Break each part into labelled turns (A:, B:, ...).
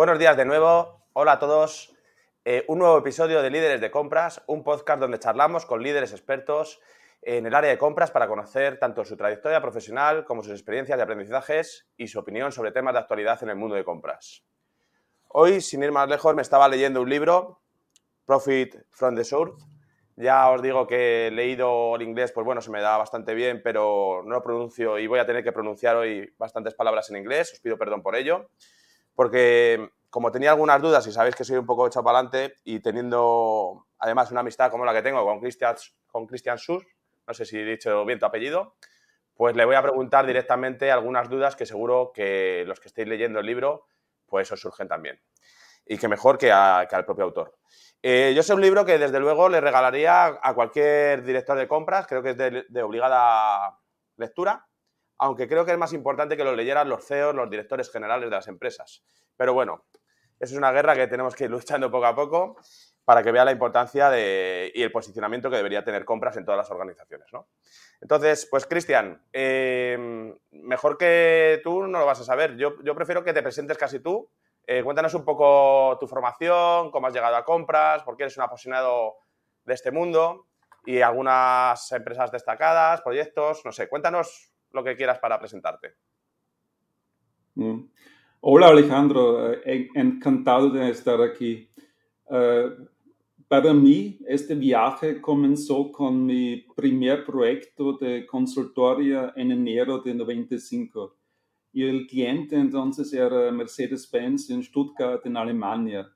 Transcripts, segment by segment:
A: Buenos días de nuevo. Hola a todos. Eh, un nuevo episodio de Líderes de Compras, un podcast donde charlamos con líderes expertos en el área de compras para conocer tanto su trayectoria profesional como sus experiencias de aprendizajes y su opinión sobre temas de actualidad en el mundo de compras. Hoy, sin ir más lejos, me estaba leyendo un libro, Profit from the Source. Ya os digo que he leído el inglés, pues bueno, se me da bastante bien, pero no lo pronuncio y voy a tener que pronunciar hoy bastantes palabras en inglés. Os pido perdón por ello porque como tenía algunas dudas y sabéis que soy un poco echado para adelante y teniendo además una amistad como la que tengo con Christian, con Christian Sur, no sé si he dicho bien tu apellido, pues le voy a preguntar directamente algunas dudas que seguro que los que estéis leyendo el libro pues os surgen también. Y que mejor que, al propio autor. Eh, yo sé un libro que desde luego le regalaría a cualquier director de compras, creo que es de obligada lectura, aunque creo que es más importante que lo leyeran los CEOs, los directores generales de las empresas. Pero bueno, eso es una guerra que tenemos que ir luchando poco a poco para que vea la importancia y el posicionamiento que debería tener compras en todas las organizaciones. ¿no? Entonces, pues Cristian, em, mejor que tú no lo vas a saber. Yo, prefiero que te presentes casi tú. Eh, cuéntanos un poco tu formación, cómo has llegado a compras, por qué eres un apasionado de este mundo y algunas empresas destacadas, proyectos, no sé, cuéntanos lo que quieras para presentarte.
B: Mm. Hola Alejandro, eh, encantado de estar aquí. Eh, para mí, este viaje comenzó con mi primer proyecto de consultoría en enero de 95. Y el cliente entonces era Mercedes-Benz en Stuttgart, en Alemania.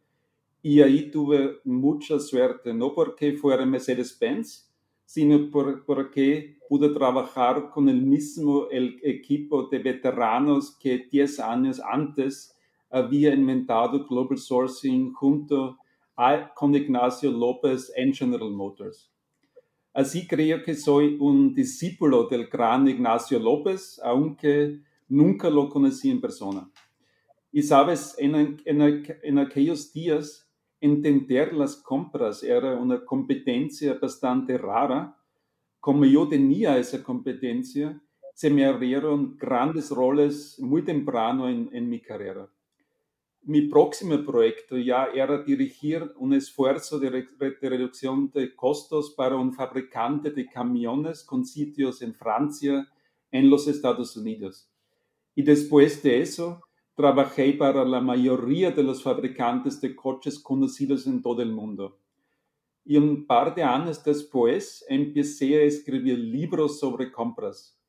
B: Y ahí tuve mucha suerte, no porque fuera Mercedes-Benz, sino por, porque pude trabajar con el mismo el equipo de veteranos que 10 años antes había inventado Global Sourcing junto a, con Ignacio López en General Motors. Así creo que soy un discípulo del gran Ignacio López, aunque nunca lo conocí en persona. Y sabes, en, en, en aquellos días entender las compras era una competencia bastante rara. Como yo tenía esa competencia, se me abrieron grandes roles muy temprano en, en mi carrera. Mi próximo proyecto ya era dirigir un esfuerzo de, de reducción de costos para un fabricante de camiones con sitios en Francia, en los Estados Unidos. Y después de eso, trabajé para la mayoría de los fabricantes de coches conocidos en todo el mundo. Y un par de años después empecé a escribir libros sobre compras.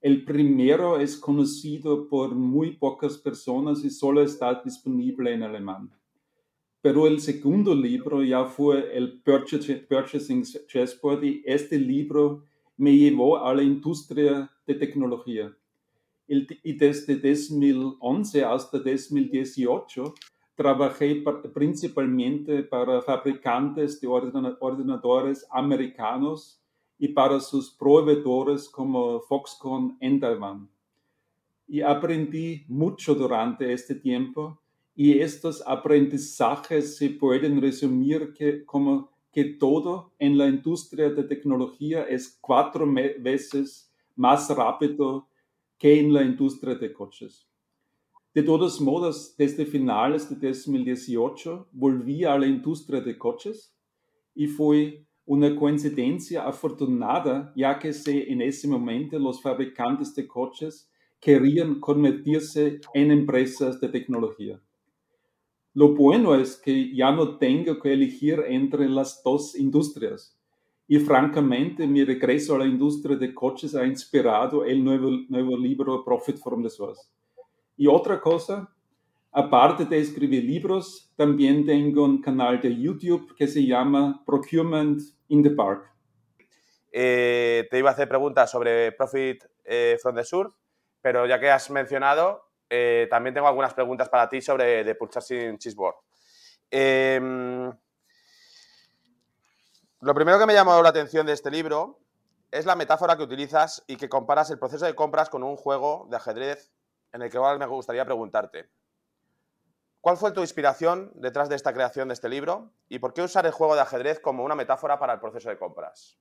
B: El primero es conocido por muy pocas personas y solo está disponible en alemán. Pero el segundo libro ya fue el Purchasing Chessboard y este libro me llevó a la industria de tecnología y desde 2011 hasta 2018 trabajé principalmente para fabricantes de ordenadores americanos y para sus proveedores como Foxconn en Taiwán. Y aprendí mucho durante este tiempo y estos aprendizajes se pueden resumir que, como que todo en la industria de tecnología es cuatro veces más rápido que en la industria de coches. De todos modos, desde finales de 2018 volví a la industria de coches y fue una coincidencia afortunada, ya que en ese momento los fabricantes de coches querían convertirse en empresas de tecnología. Lo bueno es que ya no tengo que elegir entre las dos industrias, y francamente, mi regreso a la industria de coches ha inspirado el nuevo, nuevo libro Profit from the Source. Y otra cosa, aparte de escribir libros, también tengo un canal de YouTube que se llama Procurement in the Park.
A: Eh, te iba a hacer preguntas sobre Profit eh, from the Source, pero ya que has mencionado, eh, también tengo algunas preguntas para ti sobre The Purchasing Cheeseboard. Eh, lo primero que me llamó la atención de este libro es la metáfora que utilizas y que comparas el proceso de compras con un juego de ajedrez en el que me gustaría preguntarte. ¿Cuál fue tu inspiración detrás de esta creación de este libro y por qué usar el juego de ajedrez como una metáfora para el proceso de compras?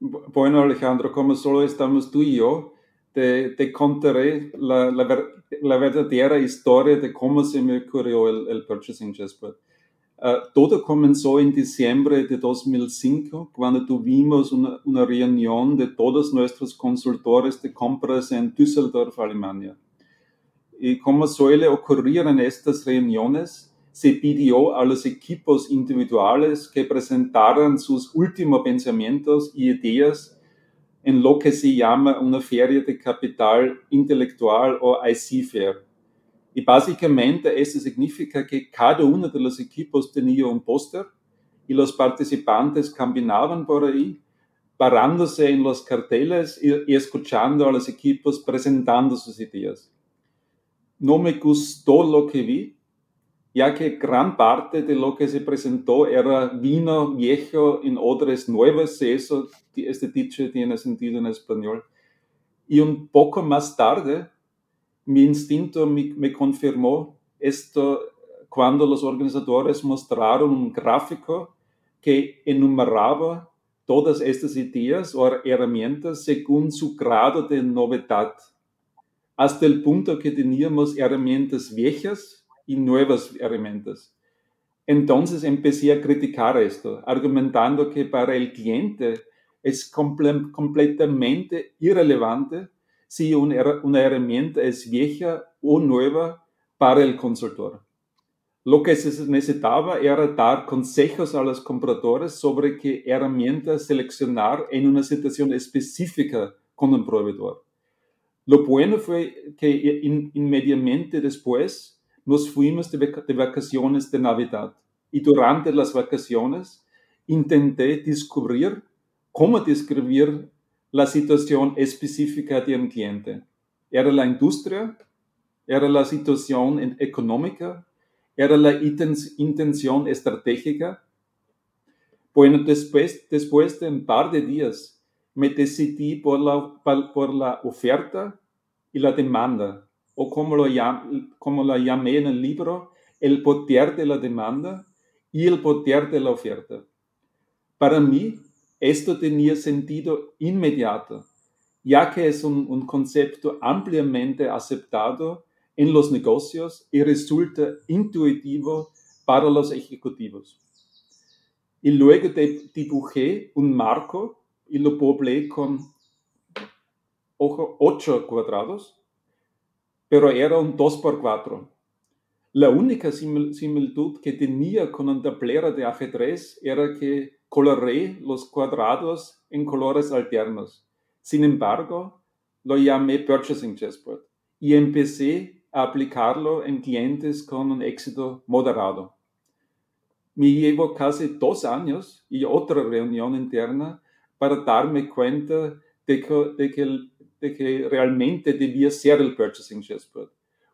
B: Bueno, Alejandro, como solo estamos tú y yo, te, contaré la, la, verdadera historia de cómo se me ocurrió el, el Purchasing Chessboard. Todo comenzó en diciembre de 2005, cuando tuvimos una, una, reunión de todos nuestros consultores de compras en Düsseldorf, Alemania. Y como suele ocurrir en estas reuniones, se pidió a los equipos individuales que presentaran sus últimos pensamientos y ideas en lo que se llama una feria de capital intelectual o IC Y básicamente eso significa que cada uno de los equipos tenía un póster y los participantes caminaban por ahí, parándose en los carteles y, y, escuchando a los equipos presentando sus ideas. No me gustó lo que vi, ya que gran parte de lo que se presentó era vino viejo en odres nuevas, eso, este dicho tiene sentido en español. Y un poco más tarde, mi instinto me, me, confirmó esto cuando los organizadores mostraron un gráfico que enumeraba todas estas ideas o herramientas según su grado de novedad, hasta el punto que teníamos herramientas viejas y nuevas herramientas. Entonces empecé a criticar esto, argumentando que para el cliente es comple completamente irrelevante si una, una herramienta es vieja o nueva para el consultor. Lo que se necesitaba era dar consejos a los compradores sobre qué herramienta seleccionar en una situación específica con un proveedor. Lo bueno fue que inmediatamente después nos fuimos de, de vacaciones de Navidad y durante las vacaciones intenté descubrir cómo describir la situación específica de un cliente. ¿Era la industria? ¿Era la situación económica? ¿Era la intención estratégica? Bueno, después, después de un par de días me decidí por la, por la oferta y la demanda, o como lo, como lo llamé en el libro, el poder de la demanda y el poder de la oferta. Para mí, esto tenía sentido inmediato, ya que es un, un concepto ampliamente aceptado en los negocios y resulta intuitivo para los ejecutivos. Y luego dibujé un marco y lo poblé con ocho cuadrados, pero era un 2 por 4 La única similitud que tenía con un tablero de ajedrez era que coloré los cuadrados en colores alternos. Sin embargo, lo llamé Purchasing Chessboard y empecé a aplicarlo en clientes con un éxito moderado. Me llevo casi dos años y otra reunión interna para darme cuenta de que realmente debía ser el Purchasing Chessboard.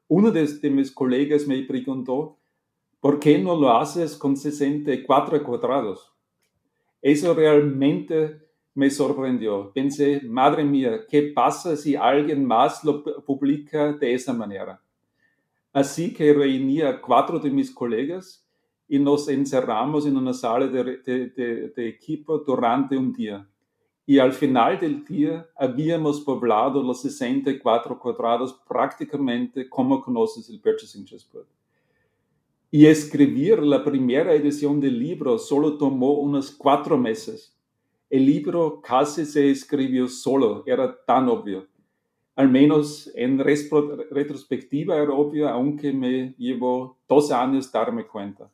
B: Uno de, de mis colegas me preguntó, ¿por qué no lo haces con 64 cuadrados? Eso realmente me sorprendió. Pensé, madre mía, ¿qué pasa si alguien más lo publica de esa manera? Así que reuní a cuatro de mis colegas y nos encerramos en una sala de, de, de, equipo durante un día. Y al final del día habíamos poblado los 64 cuadrados prácticamente como conoces el Purchasing Chessboard. Y escribir la primera edición del libro solo tomó unos cuatro meses. El libro casi se escribió solo, era tan obvio. Al menos en retrospectiva era obvio, aunque me llevó dos años darme cuenta.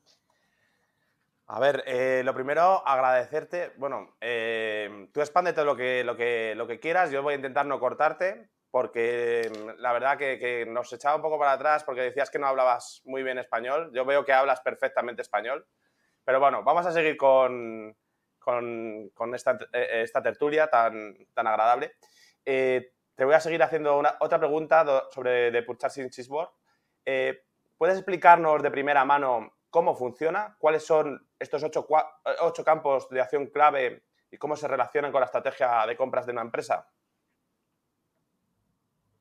A: A ver, eh, lo primero, agradecerte. Bueno, eh, tú expándete lo que, lo, que, lo que quieras, yo voy a intentar no cortarte, porque mm, la verdad que, nos echaba un poco para atrás porque decías que no hablabas muy bien español. Yo veo que hablas perfectamente español. Pero bueno, vamos a seguir con, con, esta, eh, esta, tertulia tan, tan agradable. Eh, te voy a seguir haciendo una, otra pregunta sobre The Purchasing Cheeseboard. Eh, ¿Puedes explicarnos de primera mano cómo funciona? ¿Cuáles son estos ocho, ocho campos de acción clave y cómo se relacionan con la estrategia de compras de una empresa?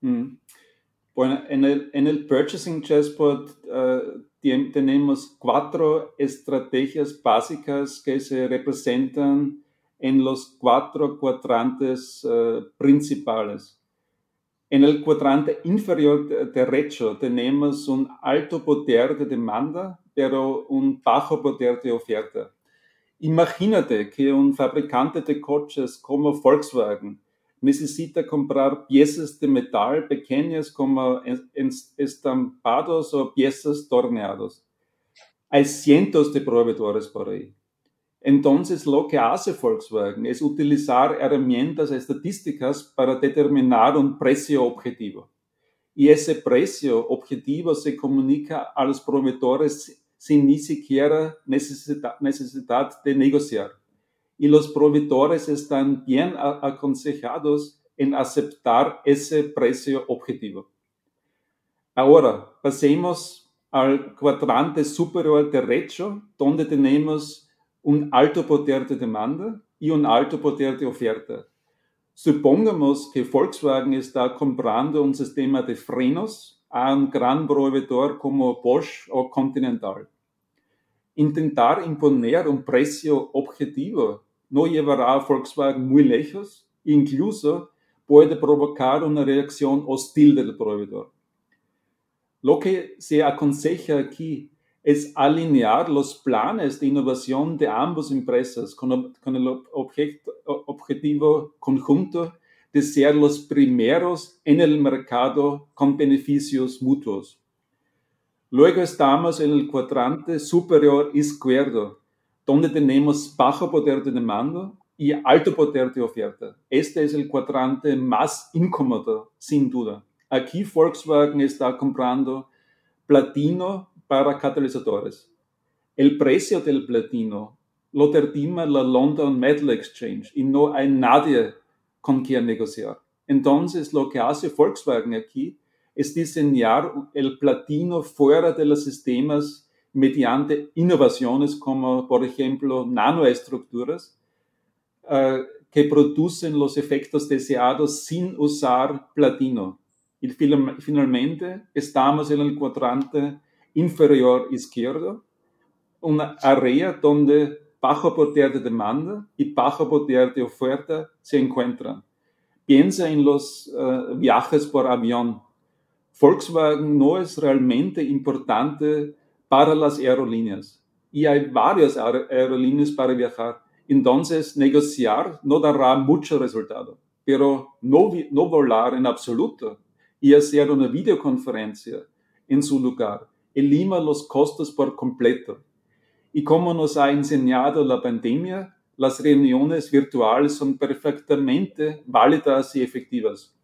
B: Mm. En el, Purchasing Chessboard uh, tenemos cuatro estrategias básicas que se representan en los cuatro cuadrantes uh, principales. En el cuadrante inferior derecho tenemos un alto poder de demanda, pero un bajo poder de oferta. Imagínate que un fabricante de coches como Volkswagen necesita comprar piezas de metal pequeñas como estampados o piezas torneadas. Hay cientos de proveedores por ahí. Entonces, lo que hace Volkswagen es utilizar herramientas estadísticas para determinar un precio objetivo. Y ese precio objetivo se comunica a los proveedores sin ni siquiera necesidad, de negociar. Y los proveedores están bien aconsejados en aceptar ese precio objetivo. Ahora, pasemos al cuadrante superior derecho, donde tenemos un alto poder de demanda y un alto poder de oferta. Supongamos que Volkswagen está comprando un sistema de frenos a un gran proveedor como Bosch o Continental. Intentar imponer un precio objetivo no llevará a Volkswagen muy lejos, incluso puede provocar una reacción hostil del proveedor. Lo que se aconseja aquí es alinear los planes de innovación de ambas empresas con, el objetivo conjunto de ser los primeros en el mercado con beneficios mutuos. Luego estamos en el cuadrante superior izquierdo, donde tenemos bajo poder de demanda y alto poder de oferta. Este es el cuadrante más incómodo, sin duda. Aquí Volkswagen está comprando platino para catalizadores. El precio del platino lo determina la London Metal Exchange y no hay nadie con quien negociar. Entonces, lo que hace Volkswagen aquí es diseñar el platino fuera de los sistemas mediante innovaciones como, por ejemplo, nanoestructuras uh, que producen los efectos deseados sin usar platino. Y finalmente estamos en el cuadrante inferior izquierdo, una área donde bajo poder de demanda y bajo poder de oferta se encuentran. Piensa en los uh, viajes por avión. Volkswagen no es realmente importante para las aerolíneas y hay varias aerolíneas para viajar. Entonces, negociar no dará mucho resultado, pero no, no volar en absoluto y hacer una videoconferencia en su lugar elima los costos por completo. Y como nos ha enseñado la pandemia, las reuniones virtuales son perfectamente válidas y efectivas.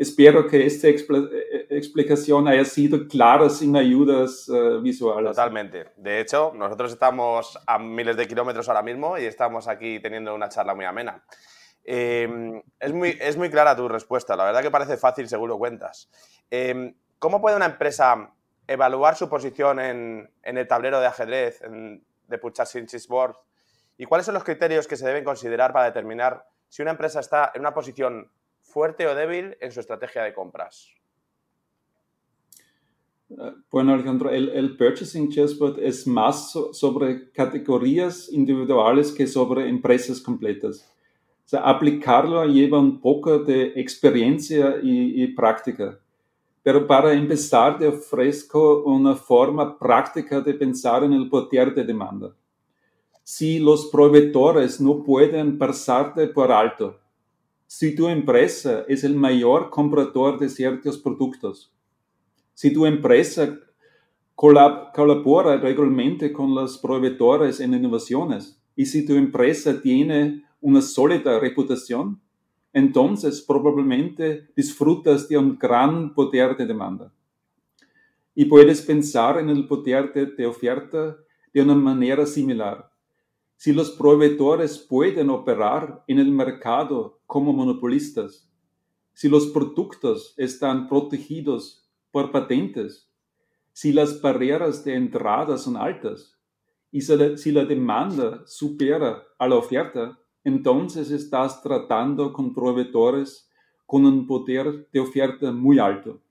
B: Espero que esta eh, explicación haya sido clara sin ayudas uh, visuales.
A: Totalmente. De hecho, nosotros estamos a miles de kilómetros ahora mismo y estamos aquí teniendo una charla muy amena. Eh, es, muy, es muy clara tu respuesta. La verdad que parece fácil, seguro cuentas. Eh, ¿Cómo puede una empresa evaluar su posición en, el tablero de ajedrez de Purchasing Board y cuáles son los criterios que se deben considerar para determinar si una empresa está en una posición fuerte o débil en su estrategia de compras.
B: Eh, bueno, Alejandro, el, Purchasing Chessboard es más sobre categorías individuales que sobre empresas completas. O sea, aplicarlo lleva un poco de experiencia y práctica. Pero para empezar, te ofrezco una forma práctica de pensar en el poder de demanda. Si los proveedores no pueden pasarte por alto, si tu empresa es el mayor comprador de ciertos productos, si tu empresa colabora regularmente con los proveedores en innovaciones y si tu empresa tiene una sólida reputación, entonces probablemente disfrutas de un gran poder de demanda. Y puedes pensar en el poder de, oferta de una manera similar. Si los proveedores pueden operar en el mercado como monopolistas, si los productos están protegidos por patentes, si las barreras de entrada son altas y si la demanda supera a la oferta, entonces estás tratando con proveedores con un poder de oferta muy alto.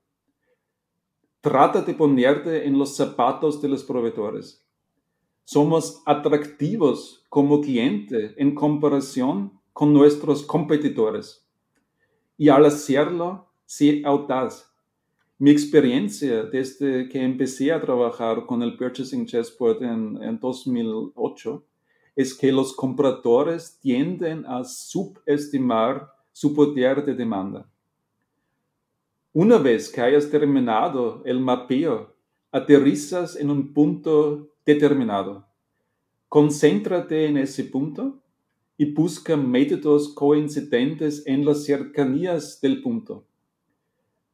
B: Trata de ponerte en los zapatos de los proveedores. Somos atractivos como cliente en comparación con nuestros competidores. Y al hacerlo, sé audaz. Mi experiencia desde que empecé a trabajar con el Purchasing Chessboard en, en 2008 es que los compradores tienden a subestimar su poder de demanda. Una vez que hayas terminado el mapeo, aterrizas en un punto determinado. Concéntrate en ese punto y busca métodos coincidentes en las cercanías del punto.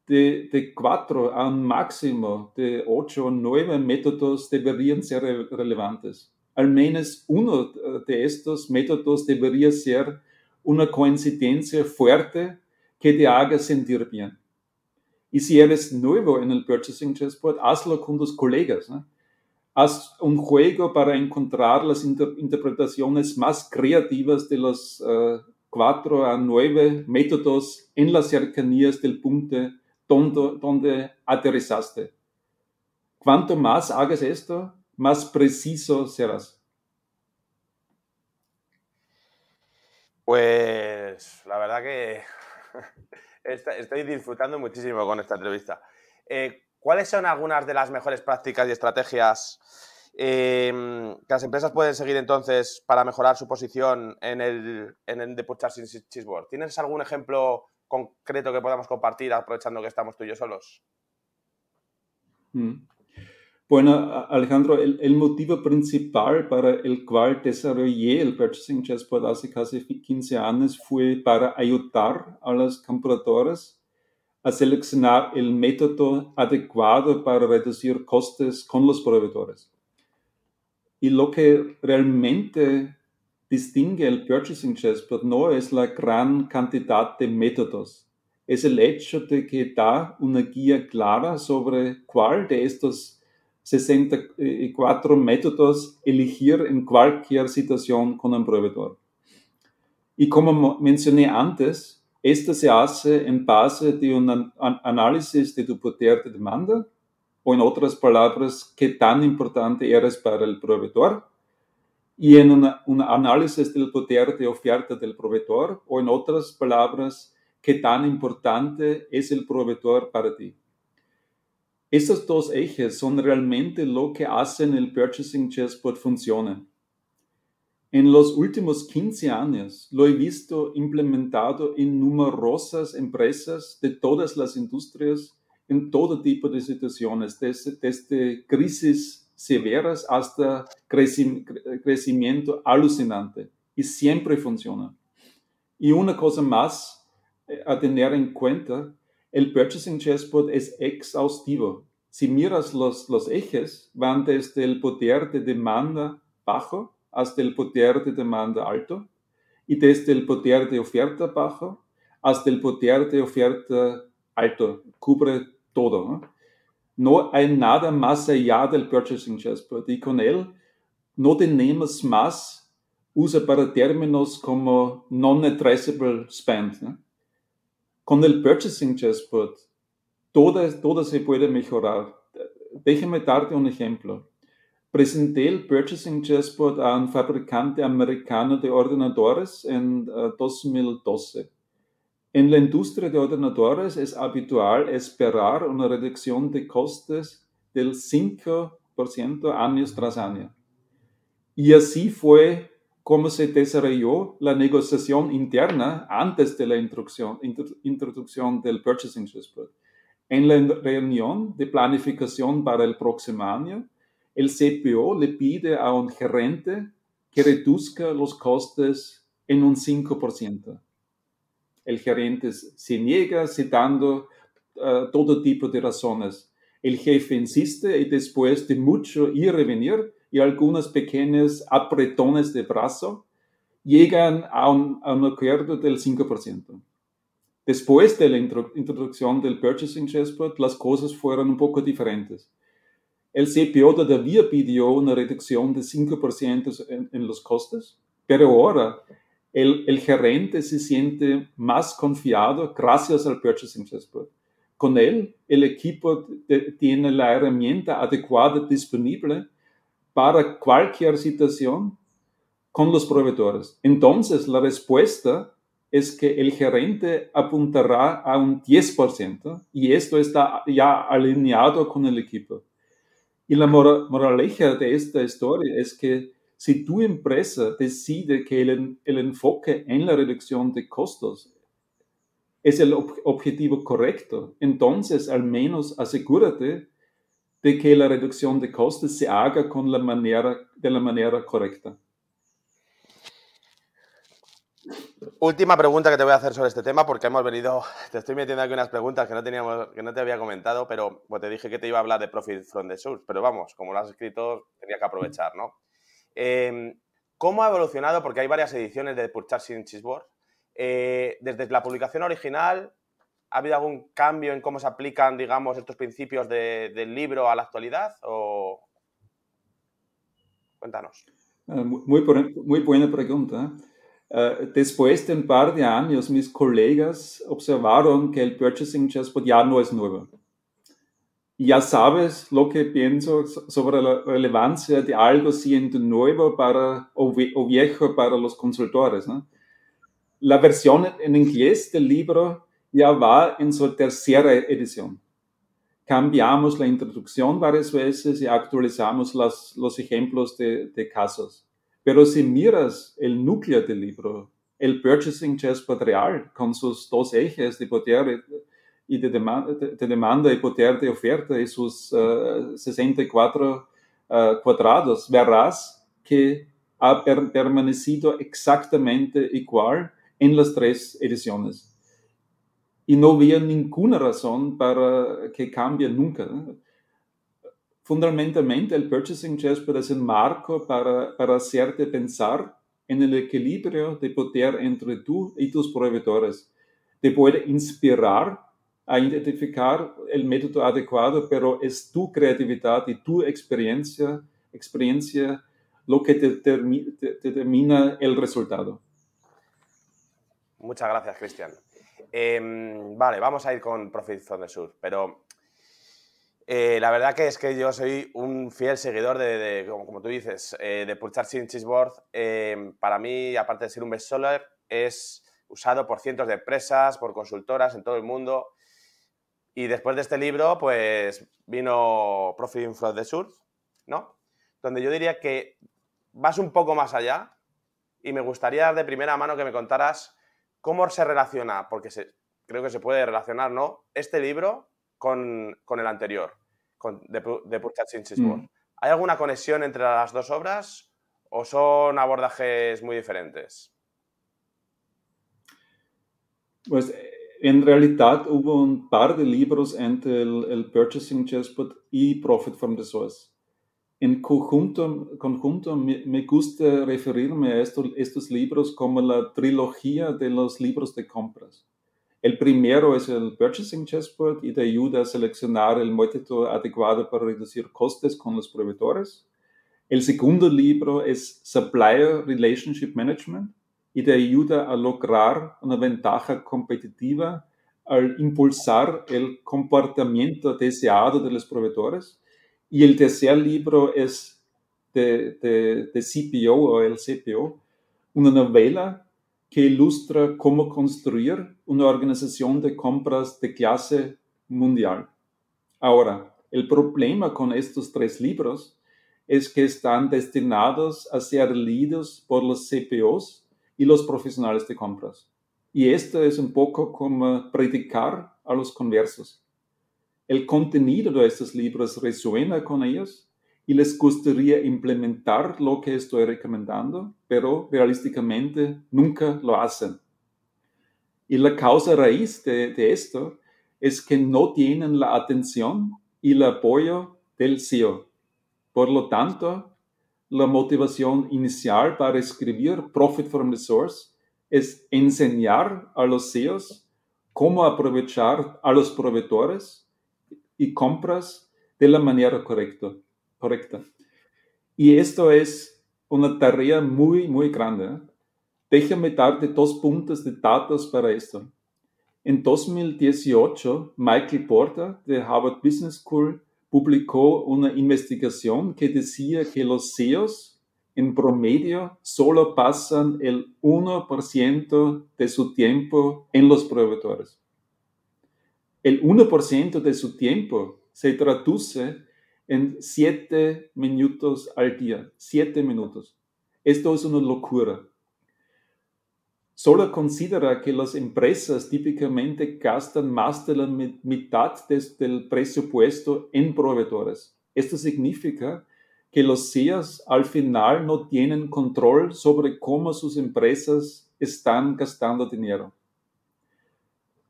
B: De, cuatro a un máximo de ocho o nueve métodos deberían ser relevantes. Al menos uno de estos métodos debería ser una coincidencia fuerte que te haga sentir bien. Y si eres nuevo en el Purchasing Chessboard, hazlo con tus colegas. Haz un juego para encontrar las interpretaciones más creativas de los uh, cuatro a nueve métodos en las cercanías del punto donde, donde aterrizaste. Cuanto más hagas esto, más preciso serás.
A: Pues la verdad que estoy disfrutando muchísimo con esta entrevista. Eh, ¿Cuáles son algunas de las mejores prácticas y estrategias em, que las empresas pueden seguir entonces para mejorar su posición en el, en el The Cheeseboard? ¿Tienes algún ejemplo concreto que podamos compartir aprovechando que estamos tú y yo solos?
B: Mm. Bueno, Alejandro, el, motivo principal para el cual desarrollé el Purchasing Chessboard hace casi 15 años fue para ayudar a los compradores a seleccionar el método adecuado para reducir costes con los proveedores. Y lo que realmente distingue el Purchasing Chessboard no es la gran cantidad de métodos, es el hecho de que da una guía clara sobre cuál de estos 64 métodos elegir en cualquier situación con un proveedor. Y como mencioné antes, esto se hace en base de un análisis de tu poder de demanda, o en otras palabras, qué tan importante eres para el proveedor, y en un análisis del poder de oferta del proveedor, o en otras palabras, qué tan importante es el proveedor para ti. Estos dos ejes son realmente lo que hacen el Purchasing Chessboard funcione. En los últimos 15 años lo he visto implementado en numerosas empresas de todas las industrias, en todo tipo de situaciones, desde, crisis severas hasta crecimiento alucinante. Y siempre funciona. Y una cosa más eh, a tener en cuenta, el Purchasing Chessboard es exhaustivo si miras los, los ejes, van desde el poder de demanda bajo hasta el poder de demanda alto y desde el poder de oferta bajo hasta el poder de oferta alto. Cubre todo. ¿no? no hay nada más allá del purchasing chessboard y con él no tenemos más usa para términos como non-addressable spend. ¿no? Con el purchasing chessboard todo, se puede mejorar. Déjeme darte un ejemplo. Presenté el Purchasing Chessboard a un fabricante americano de ordenadores en 2012. Eh, en la industria de ordenadores es habitual esperar una reducción de costes del 5% año tras año. Y así fue como se desarrolló la negociación interna antes de la introducción, introducción del Purchasing Chessboard. En la reunión de planificación para el próximo año, el CPO le pide a un gerente que reduzca los costes en un 5%. El gerente se niega citando uh, todo tipo de razones. El jefe insiste y después de mucho ir y venir y algunos pequeños apretones de brazo, llegan a un, a un acuerdo del 5%. Después de la introducción del Purchasing Chessboard, las cosas fueron un poco diferentes. El CPO todavía pidió una reducción de 5% en, los costes, pero ahora el, gerente se siente más confiado gracias al Purchasing Chessboard. Con él, el equipo tiene la herramienta adecuada disponible para cualquier situación con los proveedores. Entonces, la respuesta es que el gerente apuntará a un 10% y esto está ya alineado con el equipo. Y la moraleja de esta historia es que si tu empresa decide que el, el enfoque en la reducción de costos es el objetivo correcto, entonces al menos asegúrate de que la reducción de costes se haga con la manera, de la manera correcta.
A: Última pregunta que te voy a hacer sobre este tema, porque hemos venido, te estoy metiendo aquí unas preguntas que no, teníamos, que no te había comentado, pero pues, te dije que te iba a hablar de Profit from the Source, pero vamos, como lo has escrito, tenía que aprovechar, ¿no? Em, ¿Cómo ha evolucionado? Porque hay varias ediciones de Purchasing Cheeseboard. Eh, desde la publicación original, ¿ha habido algún cambio en cómo se aplican, digamos, estos principios del libro a la actualidad? O... Cuéntanos.
B: Eh, muy, muy buena pregunta. Uh, después de un par de años, mis colegas observaron que el Purchasing Chessboard ya no es nuevo. Ya sabes lo que pienso sobre la relevancia de algo siendo nuevo para, o, viejo para los consultores. ¿no? La versión en inglés del libro ya va en su tercera edición. Cambiamos la introducción varias veces y actualizamos las, los ejemplos de, de casos. Pero si miras el núcleo del libro, el Purchasing Chessboard real, con sus dos ejes de poder y de, demanda, de demanda y poder de oferta y sus uh, eh, 64 uh, cuadrados, verás que ha per permanecido exactamente igual en las tres ediciones. Y no había ninguna razón para que cambie nunca. Fundamentalmente, el Purchasing Chessboard es un marco para, para hacerte pensar en el equilibrio de poder entre tú y tus proveedores. Te puede inspirar a identificar el método adecuado, pero es tu creatividad y tu experiencia, experiencia lo que determina el resultado.
A: Muchas gracias, Cristian. Em, vale, vamos a ir con Profit from Sur, pero eh, la verdad que es que yo soy un fiel seguidor de, como, tú dices, eh, de Purchasing Cheeseboard. Eh, para mí, aparte de ser un bestseller, es usado por cientos de empresas, por consultoras en todo el mundo. Y después de este libro, pues vino Profit from the Surf, ¿no? Donde yo diría que vas un poco más allá y me gustaría de primera mano que me contaras cómo se relaciona, porque creo que se puede relacionar, ¿no? Este libro con, el anterior, con, de, de Purchasing mm. ¿Hay alguna conexión entre las dos obras o son abordajes muy diferentes?
B: Pues en realidad hubo un par de libros entre el, Purchasing Chessboard y Profit from the Source. En conjunto, conjunto me, gusta referirme a estos libros como la trilogía de los libros de compras. El primero es el Purchasing Chessboard y te ayuda a seleccionar el método adecuado para reducir costes con los proveedores. El segundo libro es Supplier Relationship Management y te ayuda a lograr una ventaja competitiva al impulsar el comportamiento deseado de los proveedores. Y el tercer libro es de, de, de CPO o el CPO, una novela que ilustra cómo construir una organización de compras de clase mundial. Ahora, el problema con estos tres libros es que están destinados a ser leídos por los CPOs y los profesionales de compras. Y esto es un poco como predicar a los conversos. El contenido de estos libros resuena con ellos, y les gustaría implementar lo que estoy recomendando, pero realísticamente nunca lo hacen. Y la causa raíz de, esto es que no tienen la atención y el apoyo del CEO. Por lo tanto, la motivación inicial para escribir Profit from the Source es enseñar a los CEOs cómo aprovechar a los proveedores y compras de la manera correcta correcta. Y esto es una tarea muy, muy grande. Déjame darte dos puntos de datos para esto. En 2018, Michael Porter de Harvard Business School publicó una investigación que decía que los CEOs en promedio solo pasan el 1% de su tiempo en los proveedores. El 1% de su tiempo se traduce en 7 minutos al día, 7 minutos. Esto es una locura. Solo considera que las empresas típicamente gastan más de la mitad del presupuesto en proveedores. Esto significa que los CEOs al final no tienen control sobre cómo sus empresas están gastando dinero.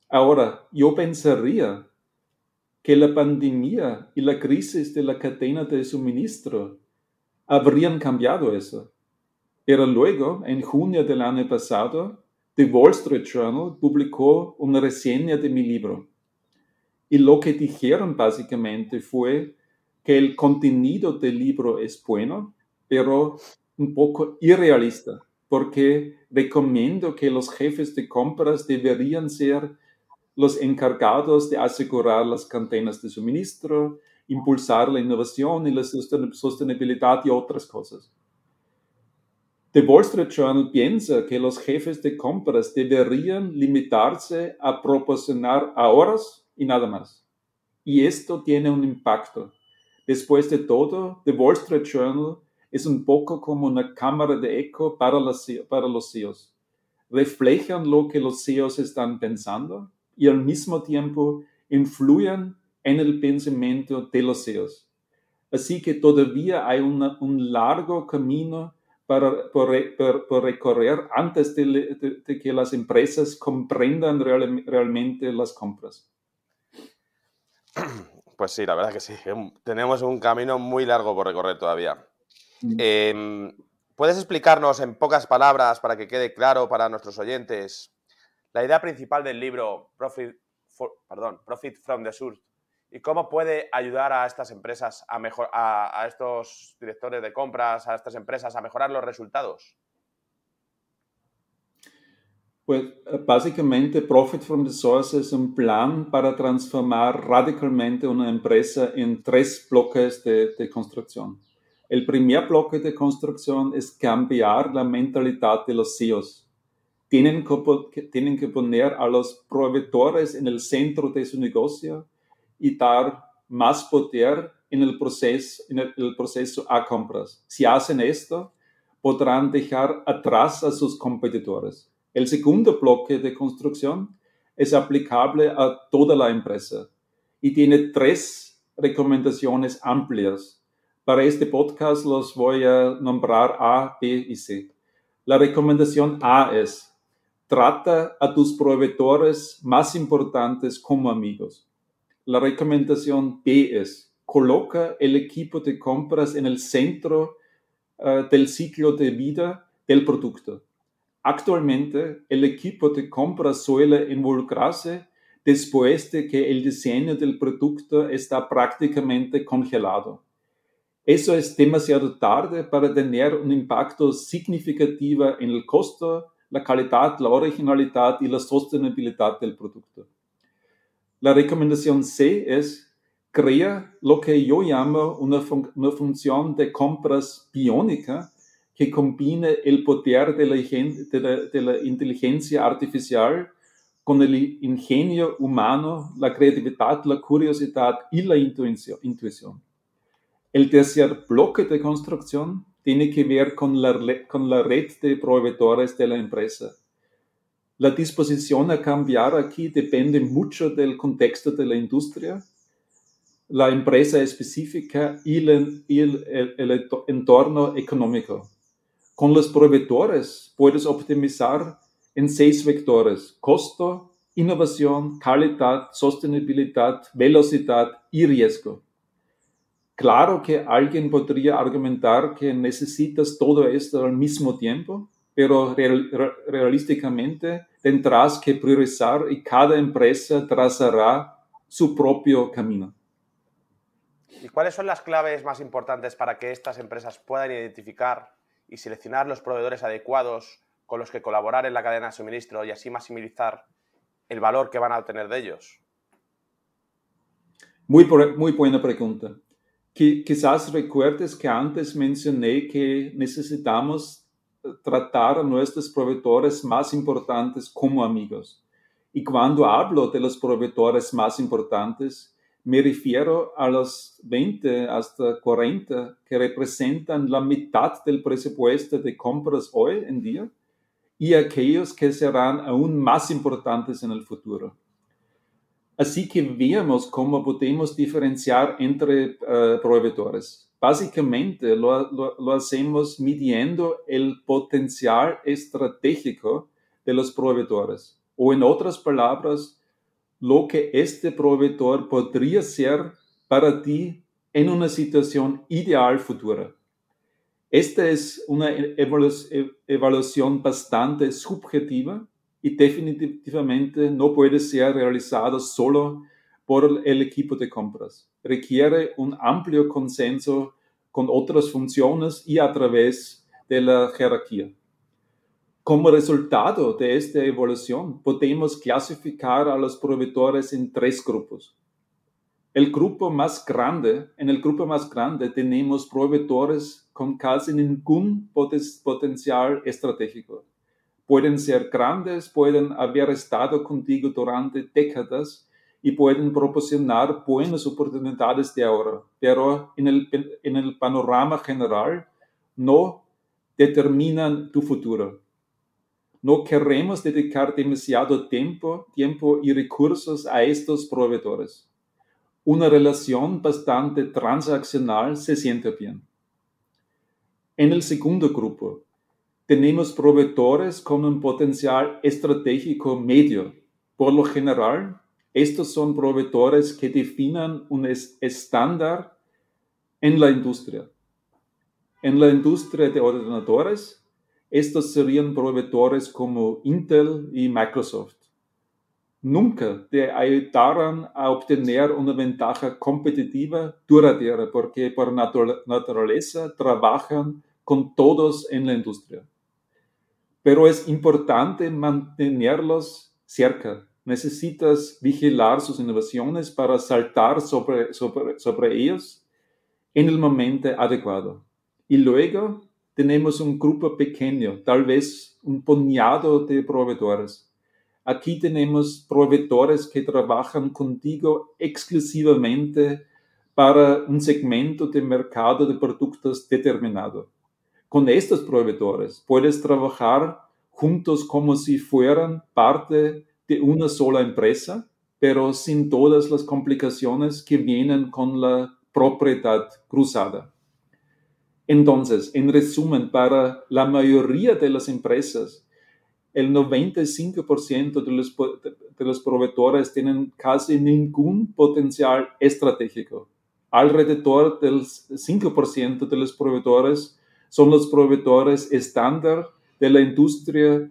B: Ahora, yo pensaría que la pandemia y la crisis de la cadena de suministro habrían cambiado eso. Pero luego, en junio del año pasado, The Wall Street Journal publicó una reseña de mi libro. Y lo que dijeron básicamente fue que el contenido del libro es bueno, pero un poco irrealista, porque recomiendo que los jefes de compras deberían ser los encargados de asegurar las cadenas de suministro, impulsar la innovación y la sostenibilidad y otras cosas. The Wall Street Journal piensa que los jefes de compras deberían limitarse a proporcionar ahorros y nada más. Y esto tiene un impacto Después de todo, The Wall Street Journal es un poco como una cámara de eco para los CEOs. Reflejan lo que los CEOs están pensando y al mismo tiempo influyen en el pensamiento de los CEOs. Así que todavía hay un largo camino para, por, recorrer antes de, que las empresas comprendan realmente las compras.
A: Pues sí, la verdad que sí. Tenemos un camino muy largo por recorrer todavía. Em, ¿Puedes explicarnos en pocas palabras, para que quede claro para nuestros oyentes, la idea principal del libro Profit, perdón, Profit from the Source y cómo puede ayudar a estas empresas, a, mejor, a estos directores de compras, a estas empresas a mejorar los resultados?
B: Pues eh, básicamente Profit from the Source es un plan para transformar radicalmente una empresa en tres bloques de, de, construcción. El primer bloque de construcción es cambiar la mentalidad de los CEOs. Tienen que, tienen que poner a los proveedores en el centro de su negocio y dar más poder en el proceso, en el, el proceso a compras. Si hacen esto, podrán dejar atrás a sus competidores. El segundo bloque de construcción es aplicable a toda la empresa y tiene tres recomendaciones amplias. Para este podcast los voy a nombrar A, B y C. La recomendación A es, trata a tus proveedores más importantes como amigos. La recomendación B es, coloca el equipo de compras en el centro uh, del ciclo de vida del producto. Actualmente, el equipo de compra suele involucrarse después de que el diseño del producto está prácticamente congelado. Eso es demasiado tarde para tener un impacto significativo en el costo, la calidad, la originalidad y la sostenibilidad del producto. La recomendación C es crea lo que yo llamo una, una función de compras biónica que combine el poder de la, de la, inteligencia artificial con el ingenio humano, la creatividad, la curiosidad y la intuición. El tercer bloque de construcción tiene que ver con la, con la red de proveedores de la empresa. La disposición a cambiar aquí depende mucho del contexto de la industria, la empresa específica y el, el, el entorno económico. Con los proveedores puedes optimizar en seis vectores, costo, innovación, calidad, sostenibilidad, velocidad y riesgo. Claro que alguien podría argumentar que necesitas todo esto al mismo tiempo, pero realísticamente tendrás que priorizar y cada empresa trazará su propio camino.
A: ¿Y cuáles son las claves más importantes para que estas empresas puedan identificar y seleccionar los proveedores adecuados con los que colaborar en la cadena de suministro y así maximizar el valor que van a obtener de ellos?
B: Muy, muy buena pregunta. Quizás recuerdes que antes mencioné que necesitamos tratar a nuestros proveedores más importantes como amigos. Y cuando hablo de los proveedores más importantes, me refiero a los 20 hasta 40 que representan la mitad del presupuesto de compras hoy en día y aquellos que serán aún más importantes en el futuro. Así que veamos cómo podemos diferenciar entre uh, proveedores. Básicamente lo, hacemos midiendo el potencial estratégico de los proveedores. O en otras palabras, lo que este proveedor podría ser para ti en una situación ideal futura. Esta es una evaluación bastante subjetiva y definitivamente no puede ser realizado solo por el equipo de compras. Requiere un amplio consenso con otras funciones y a través de la jerarquía. Como resultado de esta evaluación, podemos clasificar a los proveedores en tres grupos. El grupo más grande, en el grupo más grande tenemos proveedores con casi ningún potencial estratégico pueden ser grandes, pueden haber estado contigo durante décadas y pueden proporcionar buenas oportunidades de ahora, pero en el, en el panorama general no determinan tu futuro. No queremos dedicar demasiado tiempo, tiempo y recursos a estos proveedores. Una relación bastante transaccional se siente bien. En el segundo grupo, tenemos proveedores con un potencial estratégico medio. Por lo general, estos son proveedores que definan un estándar en la industria. En la industria de ordenadores, estos serían proveedores como Intel y Microsoft. Nunca te ayudarán a obtener una ventaja competitiva duradera porque por naturaleza trabajan con todos en la industria pero es importante mantenerlos cerca. Necesitas vigilar sus innovaciones para saltar sobre, ellos en el momento adecuado. Y luego tenemos un grupo pequeño, tal vez un puñado de proveedores. Aquí tenemos proveedores que trabajan contigo exclusivamente para un segmento de mercado de productos determinado con estos proveedores puedes trabajar juntos como si fueran parte de una sola empresa, pero sin todas las complicaciones que vienen con la propiedad cruzada. Entonces, en resumen, para la mayoría de las empresas, el 95% de los, de los proveedores tienen casi ningún potencial estratégico. Alrededor del 5% de los proveedores son los proveedores estándar de la industria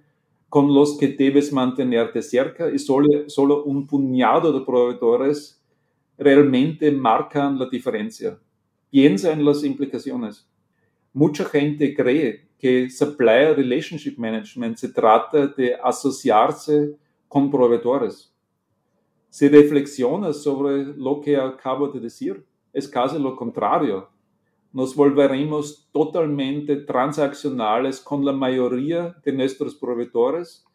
B: con los que debes mantenerte cerca y solo, solo un puñado de proveedores realmente marcan la diferencia. Piensa en las implicaciones. Mucha gente cree que Supplier Relationship Management se trata de asociarse con proveedores. Si reflexionas sobre lo que acabo de decir, es casi lo contrario nos volveremos totalmente transaccionales con la mayoría de nuestros proveedores,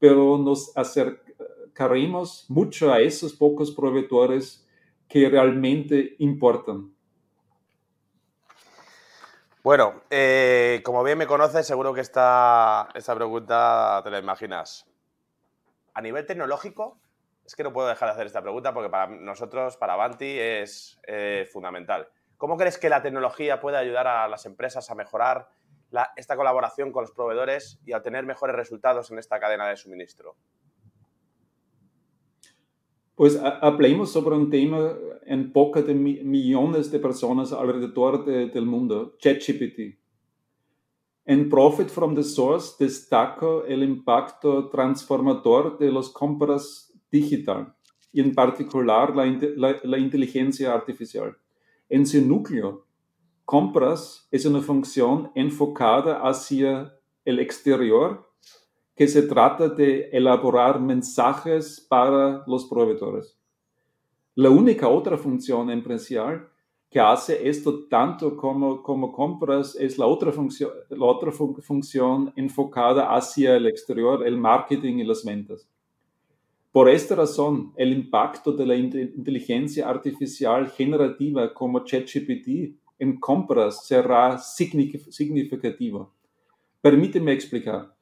B: pero nos acercaremos mucho a esos pocos proveedores que realmente importan.
A: Bueno, eh, como bien me conoces, seguro que esta, esta pregunta te la imaginas. A nivel tecnológico, es que no puedo dejar de hacer esta pregunta porque para nosotros, para Avanti, es eh, fundamental. ¿Cómo crees que la tecnología puede ayudar a las empresas a mejorar esta colaboración con los proveedores y a obtener mejores resultados en esta cadena de suministro?
B: Pues hablemos sobre un tema en boca de millones de personas alrededor del mundo, ChatGPT. En Profit from the Source destaco el impacto transformador de las compras digital y en particular la inteligencia artificial. En su núcleo, compras es una función enfocada hacia el exterior que se trata de elaborar mensajes para los proveedores. La única otra función empresarial que hace esto tanto como, compras es la otra, función, la otra función enfocada hacia el exterior, el marketing y las ventas. Por esta razón, el impacto de la inteligencia artificial generativa como ChatGPT en compras será significativo. Permíteme explicar.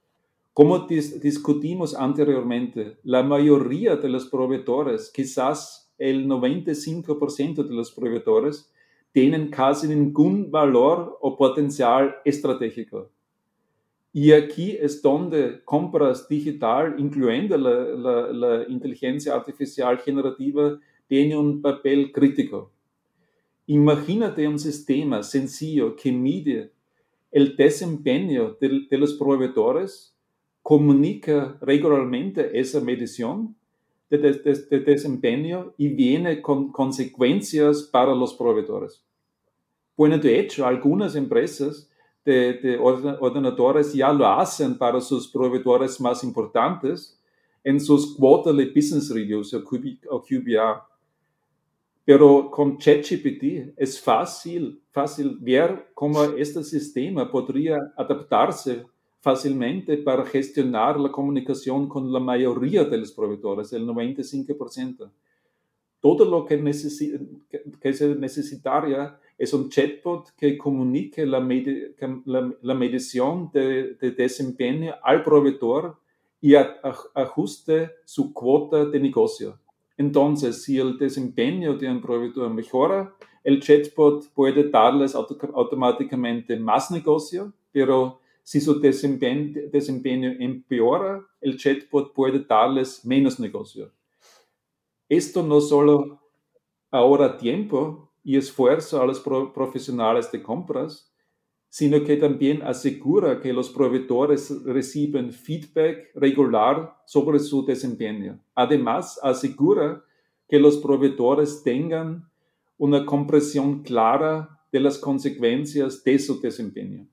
B: Como discutimos anteriormente, la mayoría de los proveedores, quizás el 95% de los proveedores, tienen casi ningún valor o potencial estratégico. Y aquí es donde compras digital, incluyendo la, la, inteligencia artificial generativa, tiene un papel crítico. Imagínate un sistema sencillo que mide el desempeño de, de los proveedores, comunica regularmente esa medición de, de, desempeño y viene con consecuencias para los proveedores. Bueno, de hecho, algunas empresas de, de, ya lo hacen para sus proveedores más importantes en sus quarterly business reviews o, QBR. Pero con ChatGPT es fácil, fácil ver cómo este sistema podría adaptarse fácilmente para gestionar la comunicación con la mayoría de los proveedores, el 95%. Todo lo que, que, que se necesitaría es un chatbot que comunique la, la, medición de, de, desempeño al proveedor y ajuste su cuota de negocio. Entonces, si el desempeño de un proveedor mejora, el chatbot puede darles automáticamente más negocio, pero si su desempeño, desempeño empeora, el chatbot puede darles menos negocio. Esto no solo ahorra tiempo, y esfuerzo a los profesionales de compras, sino que también asegura que los proveedores reciben feedback regular sobre su desempeño. Además, asegura que los proveedores tengan una comprensión clara de las consecuencias de su desempeño.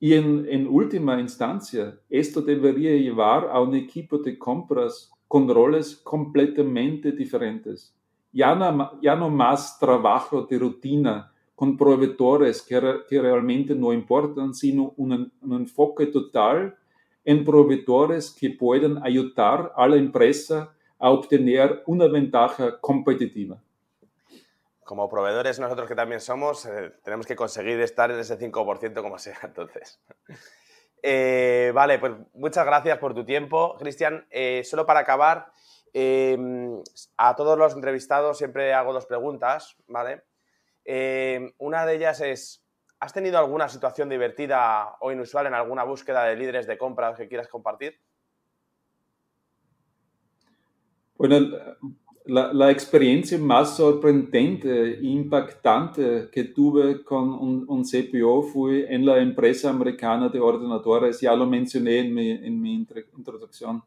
B: Y en, en, última instancia, esto debería llevar a un equipo de compras con roles completamente diferentes ya no, ya no más trabajo de rutina con proveedores que, que realmente no importan, sino un, un, enfoque total en proveedores que pueden ayudar a la empresa a obtener una ventaja competitiva.
A: Como proveedores nosotros que también somos, eh, tenemos que conseguir estar en ese 5% como sea, entonces. Eh, vale, pues muchas gracias por tu tiempo, Cristian. Eh, solo para acabar, Em, a todos los entrevistados siempre hago dos preguntas, ¿vale? Em, una de ellas es, ¿has tenido alguna situación divertida o inusual en alguna búsqueda de líderes de compra que quieras compartir?
B: Bueno, la, experiencia más sorprendente e impactante que tuve con un, un, CPO fue en la empresa americana de ordenadores, ya lo mencioné en mi, en mi introducción.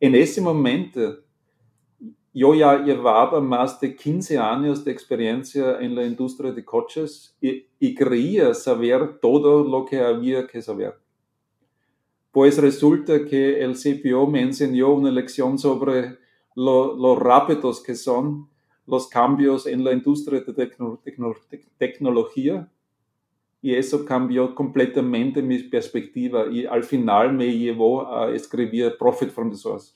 B: En ese momento, yo ya llevaba más de 15 años de experiencia en la industria de coches y, y creía saber todo lo que había que saber. Pues resulta que el CPO me enseñó una lección sobre lo, rápidos que son los cambios en la industria de tecnología y eso cambió completamente mi perspectiva y al final me llevó a escribir Profit from the Source.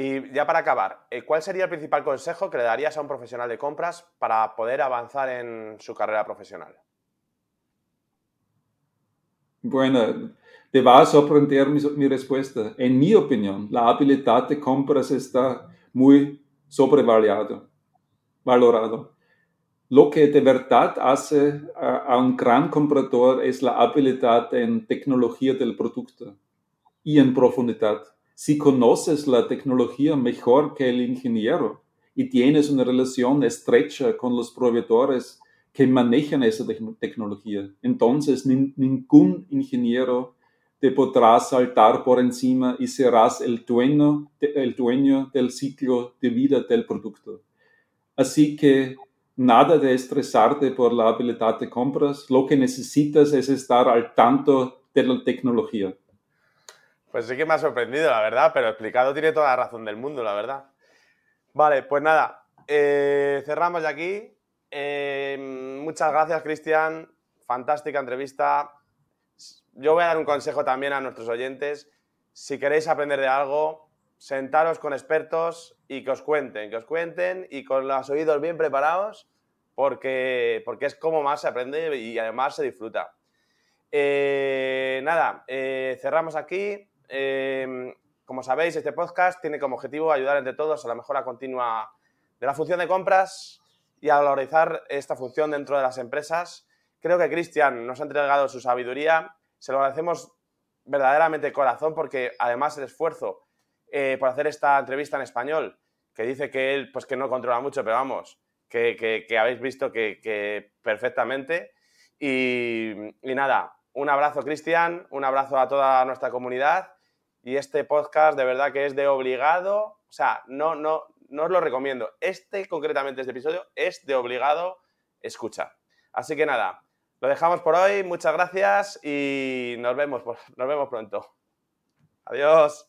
A: Y ya para acabar, eh, ¿cuál sería el principal consejo que le darías a un profesional de compras para poder avanzar en su carrera profesional?
B: Bueno, te va a sorprender mi, respuesta. En mi opinión, la habilidad de compras está muy sobrevalorado. Valorado. Lo que de verdad hace a, a un gran comprador es la habilidad en tecnología del producto y en profundidad si conoces la tecnología mejor que el ingeniero y tienes una relación estrecha con los proveedores que manejan esa tecnología, entonces ningún ingeniero te podrá saltar por encima y serás el dueño, el dueño del ciclo de vida del producto. Así que nada de estresarte por la habilidad de compras, lo que necesitas es estar al tanto de la tecnología.
A: Pues sí que me ha sorprendido, la verdad, pero explicado tiene toda la razón del mundo, la verdad. Vale, pues nada, eh, cerramos ya aquí. Eh, muchas gracias, Cristian. Fantástica entrevista. Yo voy a dar un consejo también a nuestros oyentes. Si queréis aprender de algo, sentaros con expertos y que os cuenten, que os cuenten y con los oídos bien preparados, porque, porque es como más se aprende y además se disfruta. Eh, nada, cerramos aquí. Como sabéis, este podcast tiene como objetivo ayudar entre todos a la mejora continua de la función de compras y a valorizar esta función dentro de las empresas. Creo que Cristian nos ha entregado su sabiduría, se lo agradecemos verdaderamente de corazón porque además el esfuerzo eh, por hacer esta entrevista en español, que dice que él pues que no controla mucho, pero vamos, que, habéis visto que, perfectamente. Y, y nada, un abrazo Cristian, un abrazo a toda nuestra comunidad y este podcast de verdad que es de obligado, o sea, no, no, no os lo recomiendo. Este, concretamente, este episodio, es de obligado escucha. Así que nada, lo dejamos por hoy. Muchas gracias y nos vemos, nos vemos pronto. Adiós.